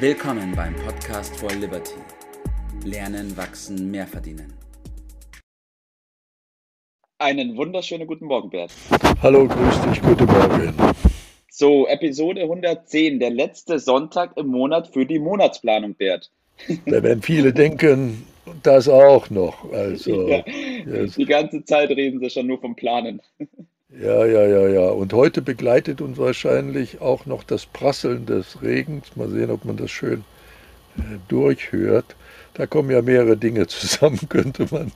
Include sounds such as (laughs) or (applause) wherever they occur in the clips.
Willkommen beim Podcast for Liberty. Lernen, wachsen, mehr verdienen. Einen wunderschönen guten Morgen, Bert. Hallo, grüß dich, guten Morgen. So, Episode 110, der letzte Sonntag im Monat für die Monatsplanung, Bert. Da werden viele denken, das auch noch. (laughs) Also, Ja, die ganze Zeit reden sie schon nur vom Planen. Ja, ja, ja, ja. Und heute begleitet uns wahrscheinlich auch noch das Prasseln des Regens. Mal sehen, ob man das schön äh, durchhört. Da kommen ja mehrere Dinge zusammen, (laughs) könnte man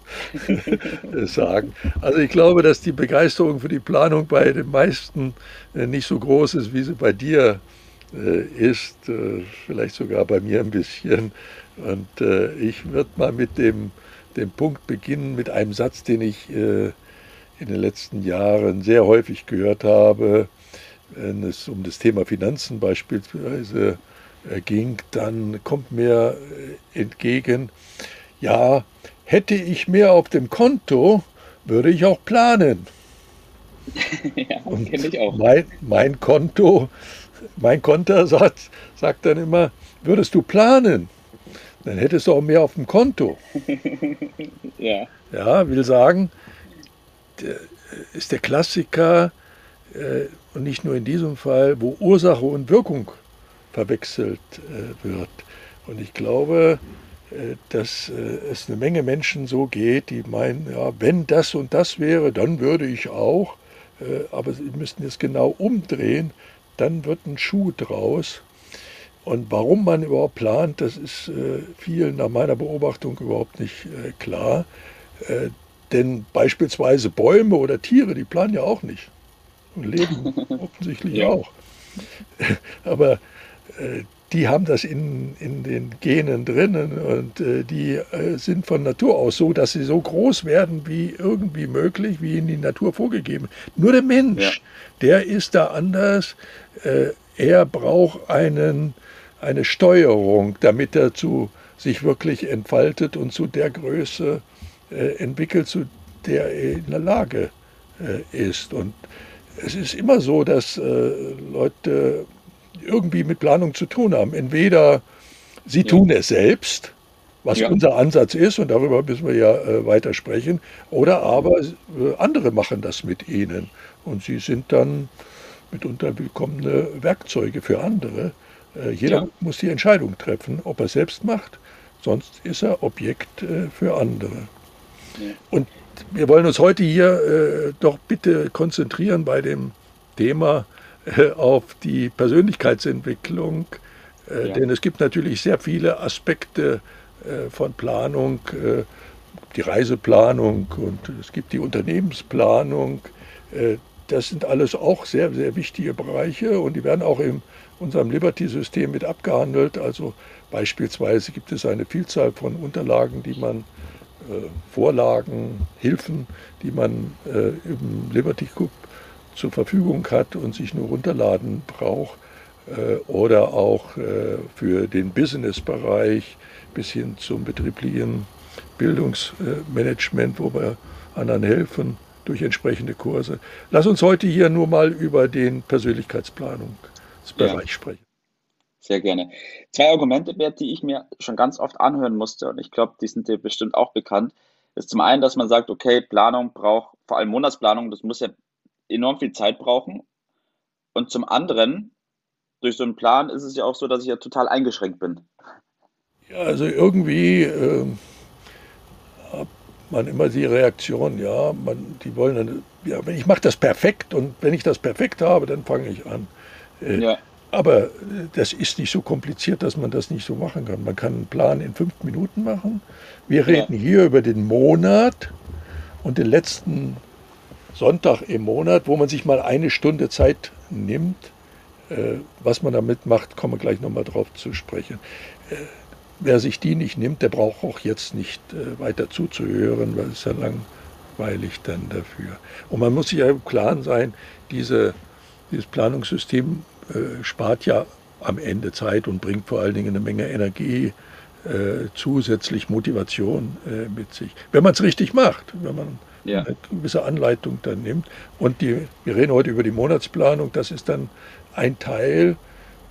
sagen. Also ich glaube, dass die Begeisterung für die Planung bei den meisten äh, nicht so groß ist, wie sie bei dir äh, ist. Äh, vielleicht sogar bei mir ein bisschen. Und äh, ich würde mal mit dem, dem Punkt beginnen, mit einem Satz, den ich äh, in den letzten Jahren sehr häufig gehört habe, wenn es um das Thema Finanzen beispielsweise äh, ging, dann kommt mir äh, entgegen, ja, hätte ich mehr auf dem Konto, würde ich auch planen. (laughs) ja, kenne ich auch. Mein, mein Konto, mein Konter sagt, dann immer, würdest du planen, dann hättest du auch mehr auf dem Konto. (laughs) Ja, Ja, will sagen, ist der Klassiker äh, und nicht nur in diesem Fall, wo Ursache und Wirkung verwechselt äh, wird. Und ich glaube, äh, dass äh, es eine Menge Menschen so geht, die meinen, ja, wenn das und das wäre, dann würde ich auch. Äh, aber sie müssten es genau umdrehen, dann wird ein Schuh draus. Und warum man überhaupt plant, das ist äh, vielen nach meiner Beobachtung überhaupt nicht äh, klar. Denn beispielsweise Bäume oder Tiere, die planen ja auch nicht. Und leben (laughs) offensichtlich Ja. auch. (laughs) Aber äh, die haben das in, in den Genen drinnen und äh, die äh, sind von Natur aus so, dass sie so groß werden wie irgendwie möglich, wie in die Natur vorgegeben. Nur der Mensch, Ja. der ist da anders. Äh, er braucht einen, eine Steuerung, damit er zu sich wirklich entfaltet und zu der Größe entwickelt, zu der er in der Lage äh, ist. Und es ist immer so, dass äh, Leute irgendwie mit Planung zu tun haben. Entweder sie Ja. tun es selbst, was Ja. unser Ansatz ist, und darüber müssen wir ja äh, weiter sprechen, oder aber äh, andere machen das mit ihnen. Und sie sind dann mitunter willkommene Werkzeuge für andere. Äh, jeder Ja. muss die Entscheidung treffen, ob er selbst macht, sonst ist er Objekt äh, für andere. Und wir wollen uns heute hier äh, doch bitte konzentrieren bei dem Thema äh, auf die Persönlichkeitsentwicklung, äh, Ja. denn es gibt natürlich sehr viele Aspekte äh, von Planung, äh, die Reiseplanung und es gibt die Unternehmensplanung. Äh, das sind alles auch sehr, sehr wichtige Bereiche und die werden auch in unserem Liberty-System mit abgehandelt. Also beispielsweise gibt es eine Vielzahl von Unterlagen, die man Vorlagen, Hilfen, die man äh, im Liberty Club zur Verfügung hat und sich nur runterladen braucht. Äh, oder auch äh, für den Business-Bereich bis hin zum betrieblichen Bildungsmanagement, wo wir anderen helfen durch entsprechende Kurse. Lass uns heute hier nur mal über den Persönlichkeitsplanungsbereich Ja. sprechen. Sehr gerne. Zwei Argumente, Bert, die ich mir schon ganz oft anhören musste, und ich glaube, die sind dir bestimmt auch bekannt, ist zum einen, dass man sagt, okay, Planung braucht, vor allem Monatsplanung, das muss ja enorm viel Zeit brauchen. Und zum anderen, durch so einen Plan ist es ja auch so, dass ich ja total eingeschränkt bin. Ja, also irgendwie ähm, hat man immer die Reaktion, ja, man, die wollen dann, ja, ich mache das perfekt und wenn ich das perfekt habe, dann fange ich an. Äh, Ja, Aber äh, das ist nicht so kompliziert, dass man das nicht so machen kann. Man kann einen Plan in fünf Minuten machen. Wir reden hier über den Monat und den letzten Sonntag im Monat, wo man sich mal eine Stunde Zeit nimmt. Äh, Was man damit macht, kommen wir gleich nochmal drauf zu sprechen. Äh, Wer sich die nicht nimmt, der braucht auch jetzt nicht weiter zuzuhören, weil es ja langweilig dann dafür. Und man muss sich ja im Klaren sein, diese, dieses Planungssystem äh, spart ja am Ende Zeit und bringt vor allen Dingen eine Menge Energie, äh, zusätzlich Motivation äh, mit sich. Wenn man es richtig macht, wenn man Ja. eine gewisse Anleitung dann nimmt. Und die, wir reden heute über die Monatsplanung, das ist dann ein Teil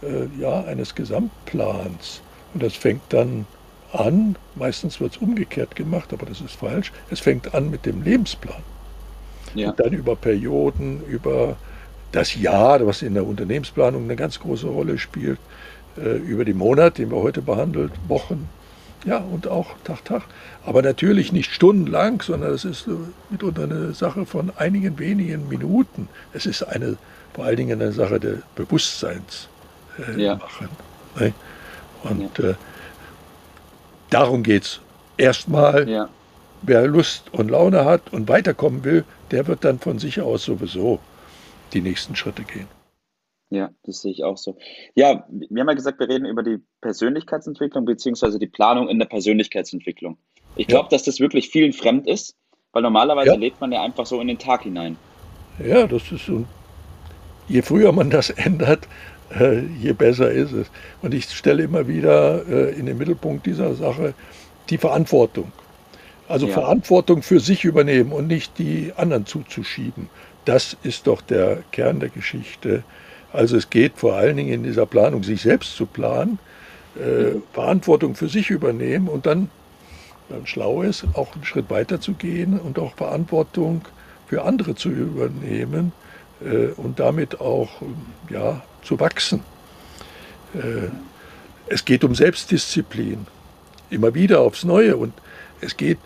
äh, ja, eines Gesamtplans. Und das fängt dann an, meistens wird es umgekehrt gemacht, aber das ist falsch, es fängt an mit dem Lebensplan. Ja. Und dann über Perioden, über das Jahr, was in der Unternehmensplanung eine ganz große Rolle spielt, äh, über die Monate, den wir heute behandelt, Wochen, ja, und auch Tag, Tag. Aber natürlich nicht stundenlang, sondern es ist mitunter eine Sache von einigen wenigen Minuten. Es ist eine, vor allen Dingen eine Sache des Bewusstseins äh, ja. machen. Ne? Und ja. äh, darum geht es. Erstmal, ja. wer Lust und Laune hat und weiterkommen will, der wird dann von sich aus sowieso die nächsten Schritte gehen. Ja, das sehe ich auch so. Ja, wir haben ja gesagt, wir reden über die Persönlichkeitsentwicklung beziehungsweise die Planung in der Persönlichkeitsentwicklung. Ich glaube, ja. dass das wirklich vielen fremd ist, weil normalerweise ja. lebt man ja einfach so in den Tag hinein. Ja, das ist so. Je früher man das (laughs) ändert, äh, je besser ist es. Und ich stelle immer wieder äh, in den Mittelpunkt dieser Sache die Verantwortung. Also ja. Verantwortung für sich übernehmen und nicht die anderen zuzuschieben. Das ist doch der Kern der Geschichte. Also es geht vor allen Dingen in dieser Planung, sich selbst zu planen, äh, Verantwortung für sich übernehmen und dann, dann schlau ist, auch einen Schritt weiter zu gehen und auch Verantwortung für andere zu übernehmen äh, und damit auch ja, zu wachsen. Äh, es geht um Selbstdisziplin, immer wieder aufs Neue und es geht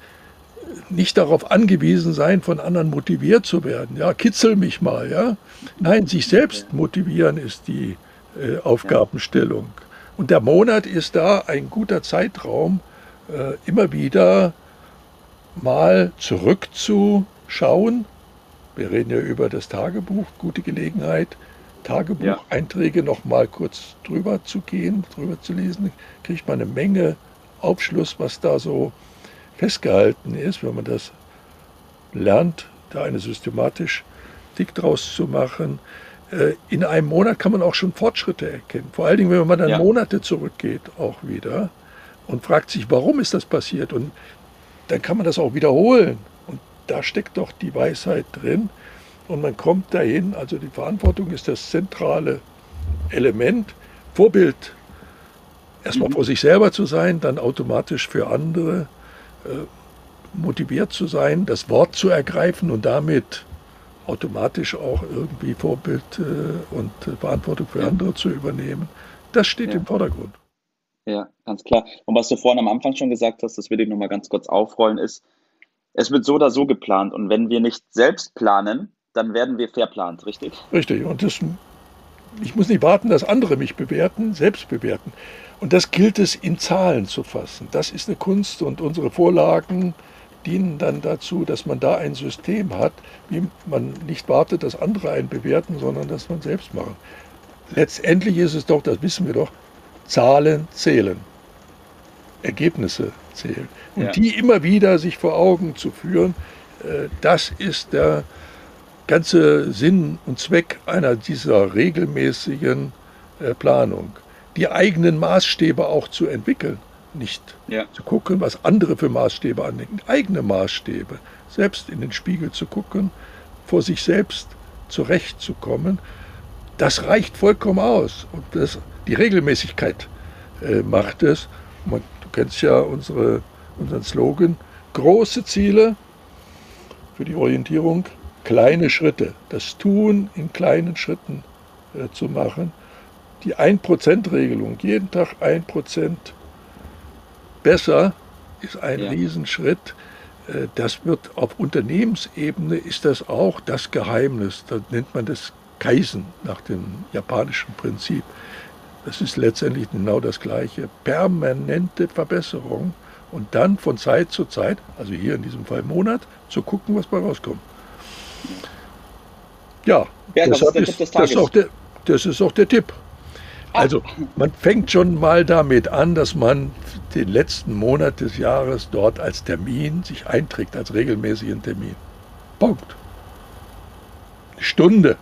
nicht darauf angewiesen sein, von anderen motiviert zu werden. Ja, kitzel mich mal, ja. Nein, sich selbst motivieren ist die äh, Aufgabenstellung. Und der Monat ist da ein guter Zeitraum, äh, immer wieder mal zurückzuschauen. Wir reden ja über das Tagebuch, gute Gelegenheit, Tagebucheinträge ja. noch mal kurz drüber zu gehen, drüber zu lesen, kriegt man eine Menge Aufschluss, was da so festgehalten ist, wenn man das lernt, da eine systematisch dick draus zu machen. Äh, in einem Monat kann man auch schon Fortschritte erkennen. Vor allen Dingen, wenn man dann ja. Monate zurückgeht, auch wieder und fragt sich, warum ist das passiert? Und dann kann man das auch wiederholen. Und da steckt doch die Weisheit drin. Und man kommt dahin, also die Verantwortung ist das zentrale Element. Vorbild erstmal mhm. vor sich selber zu sein, dann automatisch für andere motiviert zu sein, das Wort zu ergreifen und damit automatisch auch irgendwie Vorbild äh, und Verantwortung für ja. andere zu übernehmen. Das steht ja. im Vordergrund. Ja, ganz klar. Und was du vorhin am Anfang schon gesagt hast, das will ich nochmal ganz kurz aufrollen, ist, es wird so oder so geplant. Und wenn wir nicht selbst planen, dann werden wir verplant, richtig? Richtig. Und das, ich muss nicht warten, dass andere mich bewerten, selbst bewerten. Und das gilt es in Zahlen zu fassen. Das ist eine Kunst und unsere Vorlagen dienen dann dazu, dass man da ein System hat, wie man nicht wartet, dass andere einen bewerten, sondern dass man selbst macht. Letztendlich ist es doch, das wissen wir doch, Zahlen zählen, Ergebnisse zählen. Und ja. die immer wieder sich vor Augen zu führen, äh, das ist der ganze Sinn und Zweck einer dieser regelmäßigen äh, Planung die eigenen Maßstäbe auch zu entwickeln. Nicht ja. zu gucken, was andere für Maßstäbe anlegen, eigene Maßstäbe. Selbst in den Spiegel zu gucken, vor sich selbst zurechtzukommen, das reicht vollkommen aus. Und das, die Regelmäßigkeit äh, macht es. Man, du kennst ja unsere, unseren Slogan, große Ziele für die Orientierung, kleine Schritte. Das Tun in kleinen Schritten äh, zu machen die 1%-Regelung, jeden Tag 1% besser, ist ein ja. Riesenschritt. Äh, das wird auf Unternehmensebene ist das auch das Geheimnis. Da nennt man das Kaisen nach dem japanischen Prinzip. Das ist letztendlich genau das Gleiche. Permanente Verbesserung und dann von Zeit zu Zeit, also hier in diesem Fall Monat, zu gucken, was bei rauskommt. Ja, ja das, ist, das, das, ist auch der, das ist auch der Tipp. Also man fängt schon mal damit an, dass man den letzten Monat des Jahres dort als Termin sich einträgt, als regelmäßigen Termin. Punkt. Eine Stunde.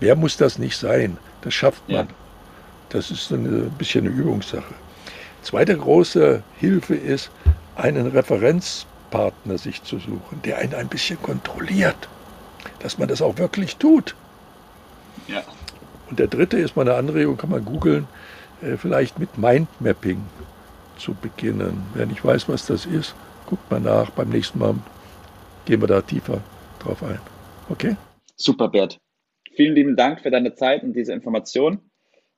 Wer muss das nicht sein? Das schafft man. Ja. Das ist ein bisschen eine Übungssache. Zweite große Hilfe ist, einen Referenzpartner sich zu suchen, der einen ein bisschen kontrolliert, dass man das auch wirklich tut. Ja. Und der dritte ist meine Anregung, kann man googeln, äh, vielleicht mit Mindmapping zu beginnen. Wer nicht weiß, was das ist, guckt mal nach. Beim nächsten Mal gehen wir da tiefer drauf ein. Okay? Super, Bert. Vielen lieben Dank für deine Zeit und diese Information.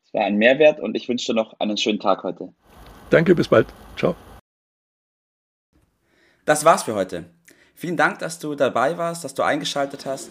Es war ein Mehrwert und ich wünsche dir noch einen schönen Tag heute. Danke, bis bald. Ciao. Das war's für heute. Vielen Dank, dass du dabei warst, dass du eingeschaltet hast